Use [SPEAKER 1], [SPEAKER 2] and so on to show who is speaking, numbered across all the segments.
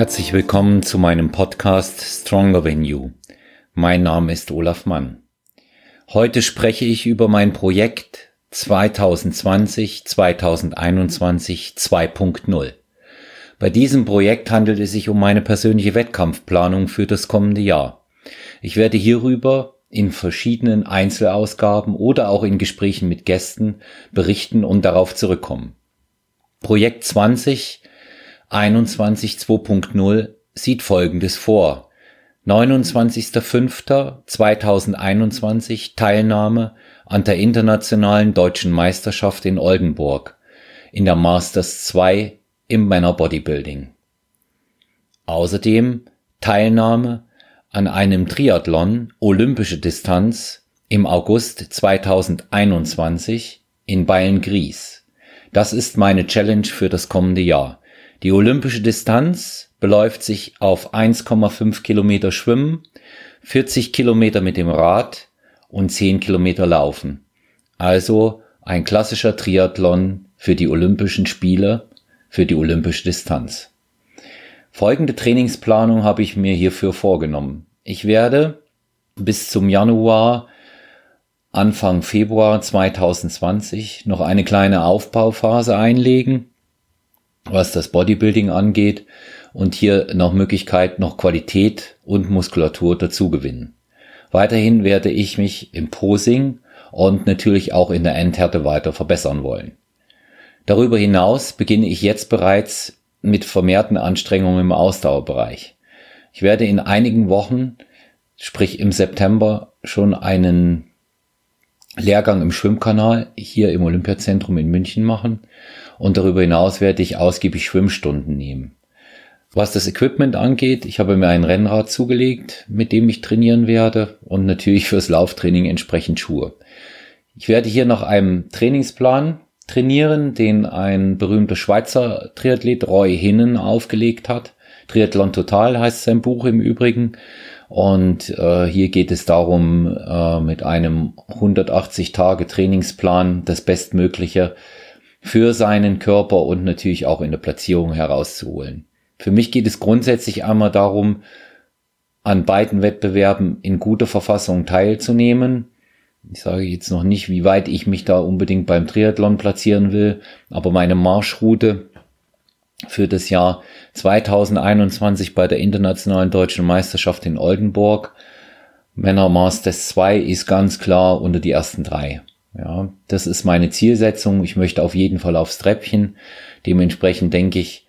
[SPEAKER 1] Herzlich willkommen zu meinem Podcast Stronger Than You. Mein Name ist Olaf Mann. Heute spreche ich über mein Projekt 2020 2021 2.0. Bei diesem Projekt handelt es sich um meine persönliche Wettkampfplanung für das kommende Jahr. Ich werde hierüber in verschiedenen Einzelausgaben oder auch in Gesprächen mit Gästen berichten und darauf zurückkommen. Projekt 20 21 2.0 sieht Folgendes vor. 29.05.2021 Teilnahme an der internationalen deutschen Meisterschaft in Oldenburg in der Masters 2 im Männer Bodybuilding. Außerdem Teilnahme an einem Triathlon olympische Distanz im August 2021 in Beilngries. Das ist meine Challenge für das kommende Jahr. Die olympische Distanz beläuft sich auf 1,5 Kilometer Schwimmen, 40 Kilometer mit dem Rad und 10 Kilometer Laufen. Also ein klassischer Triathlon für die Olympischen Spiele, für die olympische Distanz. Folgende Trainingsplanung habe ich mir hierfür vorgenommen. Ich werde bis zum Januar, Anfang Februar 2020 noch eine kleine Aufbauphase einlegen, was das Bodybuilding angeht und hier noch Möglichkeit, noch Qualität und Muskulatur dazu gewinnen. Weiterhin werde ich mich im Posing und natürlich auch in der Endhärte weiter verbessern wollen. Darüber hinaus beginne ich jetzt bereits mit vermehrten Anstrengungen im Ausdauerbereich. Ich werde in einigen Wochen, sprich im September, schon einen Lehrgang im Schwimmkanal hier im Olympiazentrum in München machen und darüber hinaus werde ich ausgiebig Schwimmstunden nehmen. Was das Equipment angeht, ich habe mir ein Rennrad zugelegt, mit dem ich trainieren werde und natürlich fürs Lauftraining entsprechend Schuhe. Ich werde hier nach einem Trainingsplan trainieren, den ein berühmter Schweizer Triathlet Roy Hinnen aufgelegt hat. Triathlon Total heißt sein Buch im Übrigen. Und äh, hier geht es darum, äh, mit einem 180 Tage Trainingsplan das Bestmögliche für seinen Körper und natürlich auch in der Platzierung herauszuholen. Für mich geht es grundsätzlich einmal darum, an beiden Wettbewerben in guter Verfassung teilzunehmen. Ich sage jetzt noch nicht, wie weit ich mich da unbedingt beim Triathlon platzieren will, aber meine Marschroute für das Jahr 2021 bei der Internationalen Deutschen Meisterschaft in Oldenburg, Männer Masters 2 ist ganz klar unter die ersten drei. Ja, das ist meine Zielsetzung. Ich möchte auf jeden Fall aufs Treppchen. Dementsprechend denke ich,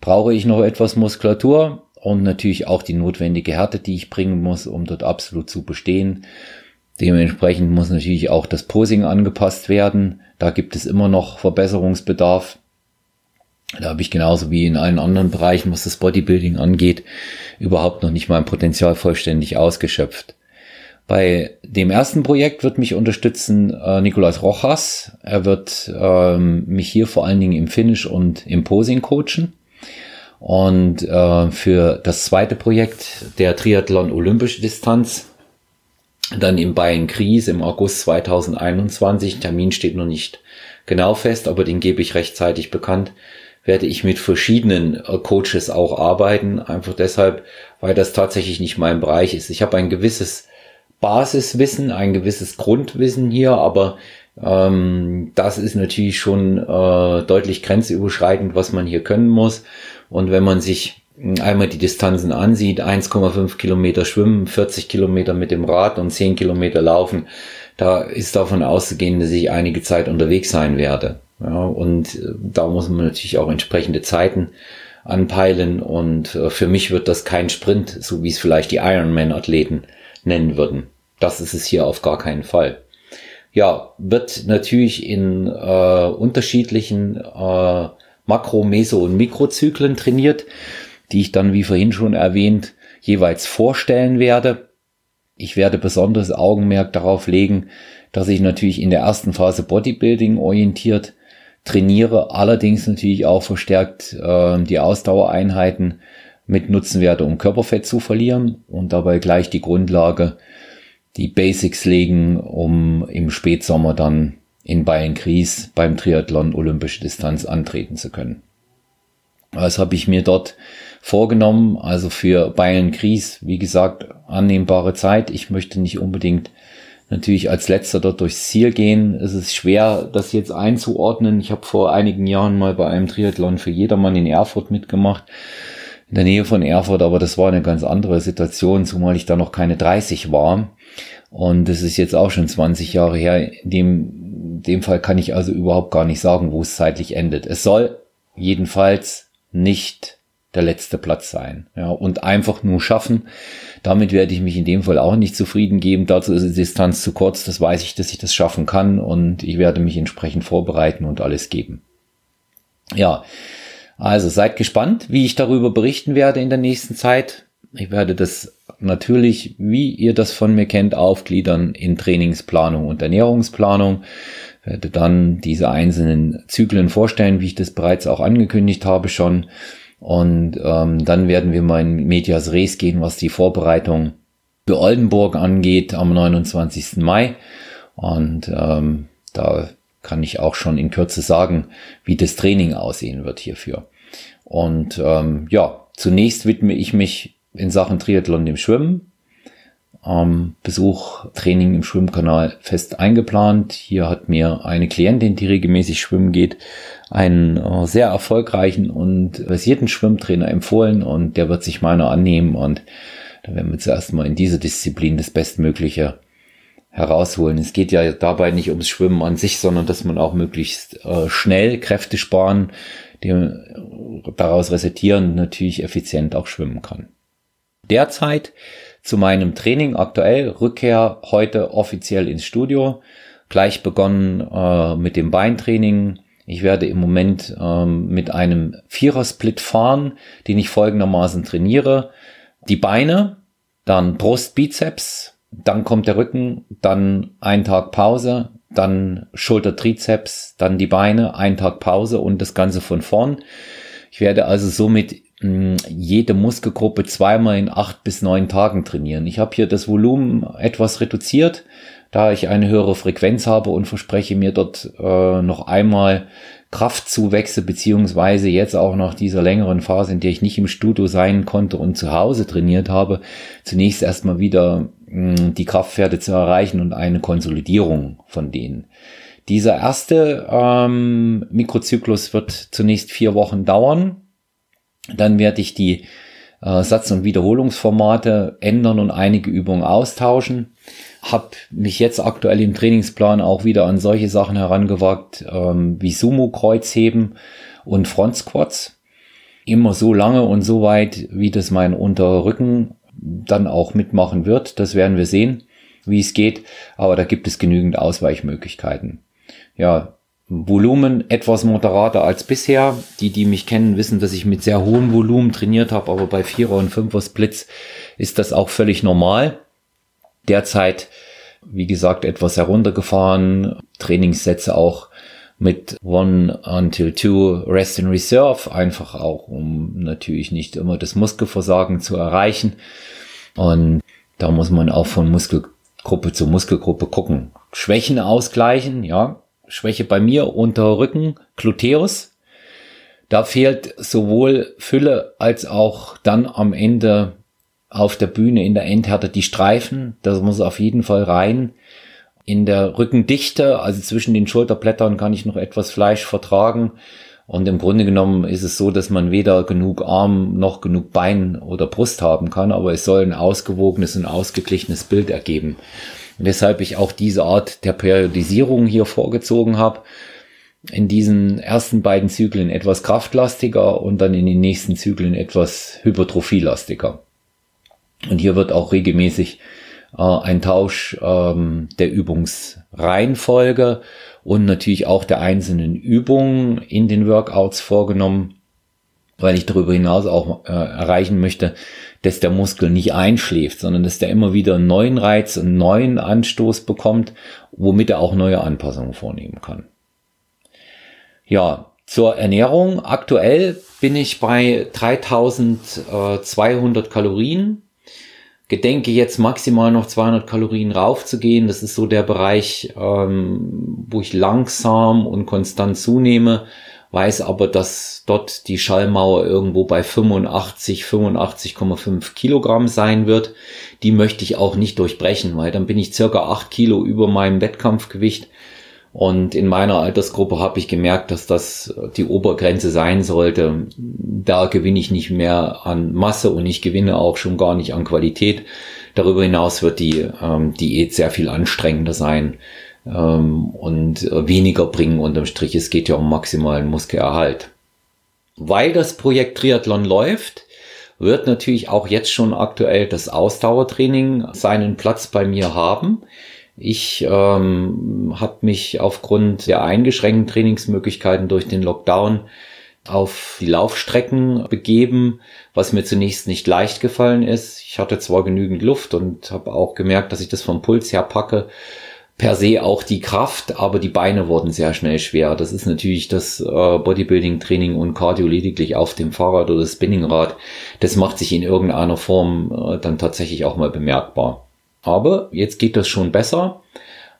[SPEAKER 1] brauche ich noch etwas Muskulatur und natürlich auch die notwendige Härte, die ich bringen muss, um dort absolut zu bestehen. Dementsprechend muss natürlich auch das Posing angepasst werden. Da gibt es immer noch Verbesserungsbedarf. Da habe ich genauso wie in allen anderen Bereichen, was das Bodybuilding angeht, überhaupt noch nicht mein Potenzial vollständig ausgeschöpft. Bei dem ersten Projekt wird mich unterstützen äh, Nicolas Rojas. Er wird ähm, mich hier vor allen Dingen im Finish und im Posing coachen. Und äh, für das zweite Projekt, der Triathlon Olympische Distanz, dann im Bayern Kries im August 2021, Termin steht noch nicht genau fest, aber den gebe ich rechtzeitig bekannt, werde ich mit verschiedenen äh, Coaches auch arbeiten, einfach deshalb, weil das tatsächlich nicht mein Bereich ist. Ich habe ein gewisses Basiswissen, ein gewisses Grundwissen hier, aber ähm, das ist natürlich schon äh, deutlich grenzüberschreitend, was man hier können muss. Und wenn man sich einmal die Distanzen ansieht, 1,5 Kilometer schwimmen, 40 Kilometer mit dem Rad und 10 Kilometer laufen, da ist davon auszugehen, dass ich einige Zeit unterwegs sein werde. Ja, und äh, da muss man natürlich auch entsprechende Zeiten anpeilen und äh, für mich wird das kein Sprint, so wie es vielleicht die Ironman-Athleten nennen würden. Das ist es hier auf gar keinen Fall. Ja, wird natürlich in äh, unterschiedlichen äh, Makro-, Meso- und Mikrozyklen trainiert, die ich dann, wie vorhin schon erwähnt, jeweils vorstellen werde. Ich werde besonderes Augenmerk darauf legen, dass ich natürlich in der ersten Phase Bodybuilding orientiert trainiere, allerdings natürlich auch verstärkt äh, die Ausdauereinheiten mit nutzen werde, um Körperfett zu verlieren und dabei gleich die Grundlage, die Basics legen, um im Spätsommer dann in Bayern Gries beim Triathlon olympische Distanz antreten zu können. Was habe ich mir dort vorgenommen. Also für Bayern Gries, wie gesagt, annehmbare Zeit. Ich möchte nicht unbedingt natürlich als letzter dort durchs Ziel gehen. Es ist schwer, das jetzt einzuordnen. Ich habe vor einigen Jahren mal bei einem Triathlon für jedermann in Erfurt mitgemacht, in der Nähe von Erfurt, aber das war eine ganz andere Situation, zumal ich da noch keine 30 war. Und das ist jetzt auch schon 20 Jahre her. In dem, in dem Fall kann ich also überhaupt gar nicht sagen, wo es zeitlich endet. Es soll jedenfalls nicht der letzte Platz sein. Ja, und einfach nur schaffen. Damit werde ich mich in dem Fall auch nicht zufrieden geben. Dazu ist die Distanz zu kurz. Das weiß ich, dass ich das schaffen kann und ich werde mich entsprechend vorbereiten und alles geben. Ja, also seid gespannt, wie ich darüber berichten werde in der nächsten Zeit. Ich werde das natürlich, wie ihr das von mir kennt, aufgliedern in Trainingsplanung und Ernährungsplanung. Werde dann diese einzelnen Zyklen vorstellen, wie ich das bereits auch angekündigt habe schon und ähm, dann werden wir mal in Medias Res gehen, was die Vorbereitung für Oldenburg angeht am 29. Mai. Und ähm, da kann ich auch schon in Kürze sagen, wie das Training aussehen wird hierfür. Und ähm, ja, zunächst widme ich mich in Sachen Triathlon dem Schwimmen ähm, Besuch, Training im Schwimmkanal fest eingeplant. Hier hat mir eine Klientin, die regelmäßig schwimmen geht, einen äh, sehr erfolgreichen und versierten Schwimmtrainer empfohlen und der wird sich meiner annehmen und da werden wir zuerst mal in dieser Disziplin das Bestmögliche herausholen. Es geht ja dabei nicht ums Schwimmen an sich, sondern dass man auch möglichst äh, schnell Kräfte sparen, dem, daraus resultierend natürlich effizient auch schwimmen kann. Derzeit zu meinem Training aktuell. Rückkehr heute offiziell ins Studio. Gleich begonnen äh, mit dem Beintraining. Ich werde im Moment ähm, mit einem Vierer-Split fahren, den ich folgendermaßen trainiere. Die Beine, dann Brust, Bizeps, dann kommt der Rücken, dann ein Tag Pause, dann Schulter, Trizeps, dann die Beine, ein Tag Pause und das Ganze von vorn. Ich werde also somit jede Muskelgruppe zweimal in acht bis neun Tagen trainieren. Ich habe hier das Volumen etwas reduziert, da ich eine höhere Frequenz habe und verspreche mir dort äh, noch einmal Kraftzuwächse beziehungsweise jetzt auch nach dieser längeren Phase, in der ich nicht im Studio sein konnte und zu Hause trainiert habe, zunächst erstmal wieder mh, die Kraftwerte zu erreichen und eine Konsolidierung von denen. Dieser erste ähm, Mikrozyklus wird zunächst vier Wochen dauern dann werde ich die äh, Satz- und Wiederholungsformate ändern und einige Übungen austauschen. Hab mich jetzt aktuell im Trainingsplan auch wieder an solche Sachen herangewagt ähm, wie Sumo-Kreuzheben und Front Squats. Immer so lange und so weit, wie das mein Unterrücken dann auch mitmachen wird. Das werden wir sehen, wie es geht. Aber da gibt es genügend Ausweichmöglichkeiten. Ja, Volumen etwas moderater als bisher. Die, die mich kennen, wissen, dass ich mit sehr hohem Volumen trainiert habe, aber bei Vierer und Fünfer Splits ist das auch völlig normal. Derzeit, wie gesagt, etwas heruntergefahren. Trainingssätze auch mit One until Two Rest in Reserve, einfach auch, um natürlich nicht immer das Muskelversagen zu erreichen. Und da muss man auch von Muskelgruppe zu Muskelgruppe gucken. Schwächen ausgleichen, ja, Schwäche bei mir unter Rücken, Gluteus. Da fehlt sowohl Fülle als auch dann am Ende auf der Bühne in der Endhärte die Streifen. Das muss auf jeden Fall rein. In der Rückendichte, also zwischen den Schulterblättern, kann ich noch etwas Fleisch vertragen. Und im Grunde genommen ist es so, dass man weder genug Arm noch genug Bein oder Brust haben kann, aber es soll ein ausgewogenes und ausgeglichenes Bild ergeben weshalb ich auch diese Art der Periodisierung hier vorgezogen habe. In diesen ersten beiden Zyklen etwas kraftlastiger und dann in den nächsten Zyklen etwas hypertrophielastiger. Und hier wird auch regelmäßig äh, ein Tausch ähm, der Übungsreihenfolge und natürlich auch der einzelnen Übungen in den Workouts vorgenommen, weil ich darüber hinaus auch äh, erreichen möchte, dass der Muskel nicht einschläft, sondern dass der immer wieder einen neuen Reiz, einen neuen Anstoß bekommt, womit er auch neue Anpassungen vornehmen kann. Ja, zur Ernährung. Aktuell bin ich bei 3200 Kalorien. Gedenke jetzt maximal noch 200 Kalorien raufzugehen. Das ist so der Bereich, ähm, wo ich langsam und konstant zunehme weiß aber, dass dort die Schallmauer irgendwo bei 85, 85,5 Kilogramm sein wird. Die möchte ich auch nicht durchbrechen, weil dann bin ich circa acht Kilo über meinem Wettkampfgewicht. Und in meiner Altersgruppe habe ich gemerkt, dass das die Obergrenze sein sollte. Da gewinne ich nicht mehr an Masse und ich gewinne auch schon gar nicht an Qualität. Darüber hinaus wird die ähm, Diät sehr viel anstrengender sein ähm, und weniger bringen unterm Strich. Es geht ja um maximalen Muskelerhalt. Weil das Projekt Triathlon läuft, wird natürlich auch jetzt schon aktuell das Ausdauertraining seinen Platz bei mir haben. Ich ähm, habe mich aufgrund der eingeschränkten Trainingsmöglichkeiten durch den Lockdown auf die Laufstrecken begeben, was mir zunächst nicht leicht gefallen ist. Ich hatte zwar genügend Luft und habe auch gemerkt, dass ich das vom Puls her packe, per se auch die Kraft, aber die Beine wurden sehr schnell schwer. Das ist natürlich das äh, Bodybuilding-Training und Cardio lediglich auf dem Fahrrad oder Spinningrad. Das macht sich in irgendeiner Form äh, dann tatsächlich auch mal bemerkbar. Aber jetzt geht das schon besser.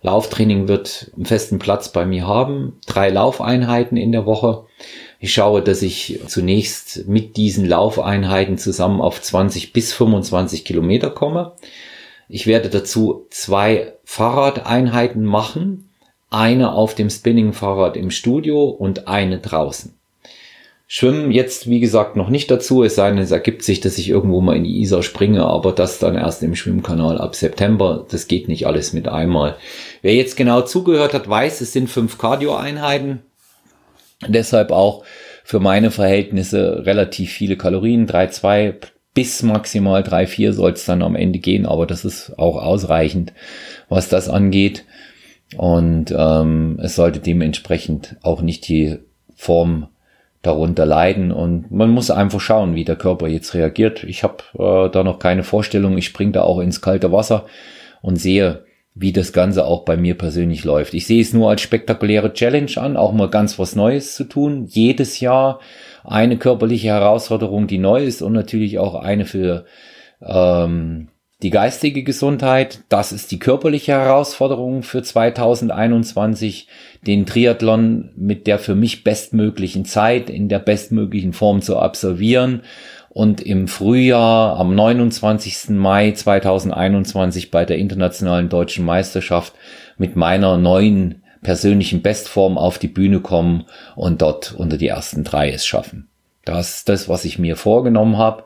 [SPEAKER 1] Lauftraining wird einen festen Platz bei mir haben. Drei Laufeinheiten in der Woche. Ich schaue, dass ich zunächst mit diesen Laufeinheiten zusammen auf 20 bis 25 Kilometer komme. Ich werde dazu zwei Fahrradeinheiten machen. Eine auf dem Spinning-Fahrrad im Studio und eine draußen. Schwimmen jetzt, wie gesagt, noch nicht dazu, es sei denn, es ergibt sich, dass ich irgendwo mal in die Isar springe, aber das dann erst im Schwimmkanal ab September. Das geht nicht alles mit einmal. Wer jetzt genau zugehört hat, weiß, es sind fünf Cardio-Einheiten. Deshalb auch für meine Verhältnisse relativ viele Kalorien, 3,2 bis maximal 3,4 soll es dann am Ende gehen, aber das ist auch ausreichend, was das angeht. Und ähm, es sollte dementsprechend auch nicht die Form darunter leiden und man muss einfach schauen, wie der Körper jetzt reagiert. Ich habe äh, da noch keine Vorstellung. Ich springe da auch ins kalte Wasser und sehe, wie das Ganze auch bei mir persönlich läuft. Ich sehe es nur als spektakuläre Challenge an, auch mal ganz was Neues zu tun. Jedes Jahr eine körperliche Herausforderung, die neu ist und natürlich auch eine für ähm, die geistige Gesundheit, das ist die körperliche Herausforderung für 2021, den Triathlon mit der für mich bestmöglichen Zeit in der bestmöglichen Form zu absolvieren und im Frühjahr am 29. Mai 2021 bei der internationalen deutschen Meisterschaft mit meiner neuen persönlichen Bestform auf die Bühne kommen und dort unter die ersten drei es schaffen. Das ist das, was ich mir vorgenommen habe.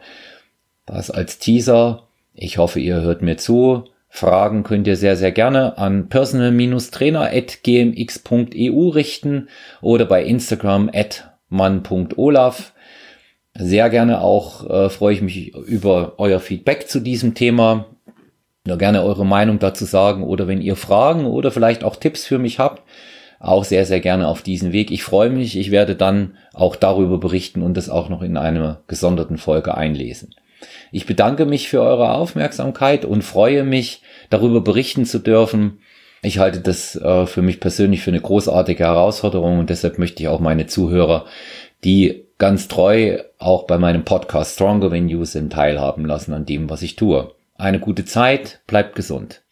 [SPEAKER 1] Das als Teaser ich hoffe, ihr hört mir zu. Fragen könnt ihr sehr, sehr gerne an personal-trainer.gmx.eu richten oder bei Instagram at man.olaf. Sehr gerne auch äh, freue ich mich über euer Feedback zu diesem Thema. Nur gerne eure Meinung dazu sagen oder wenn ihr Fragen oder vielleicht auch Tipps für mich habt, auch sehr, sehr gerne auf diesen Weg. Ich freue mich. Ich werde dann auch darüber berichten und das auch noch in einer gesonderten Folge einlesen. Ich bedanke mich für eure Aufmerksamkeit und freue mich, darüber berichten zu dürfen. Ich halte das äh, für mich persönlich für eine großartige Herausforderung und deshalb möchte ich auch meine Zuhörer, die ganz treu auch bei meinem Podcast Stronger Than You sind, teilhaben lassen an dem, was ich tue. Eine gute Zeit, bleibt gesund.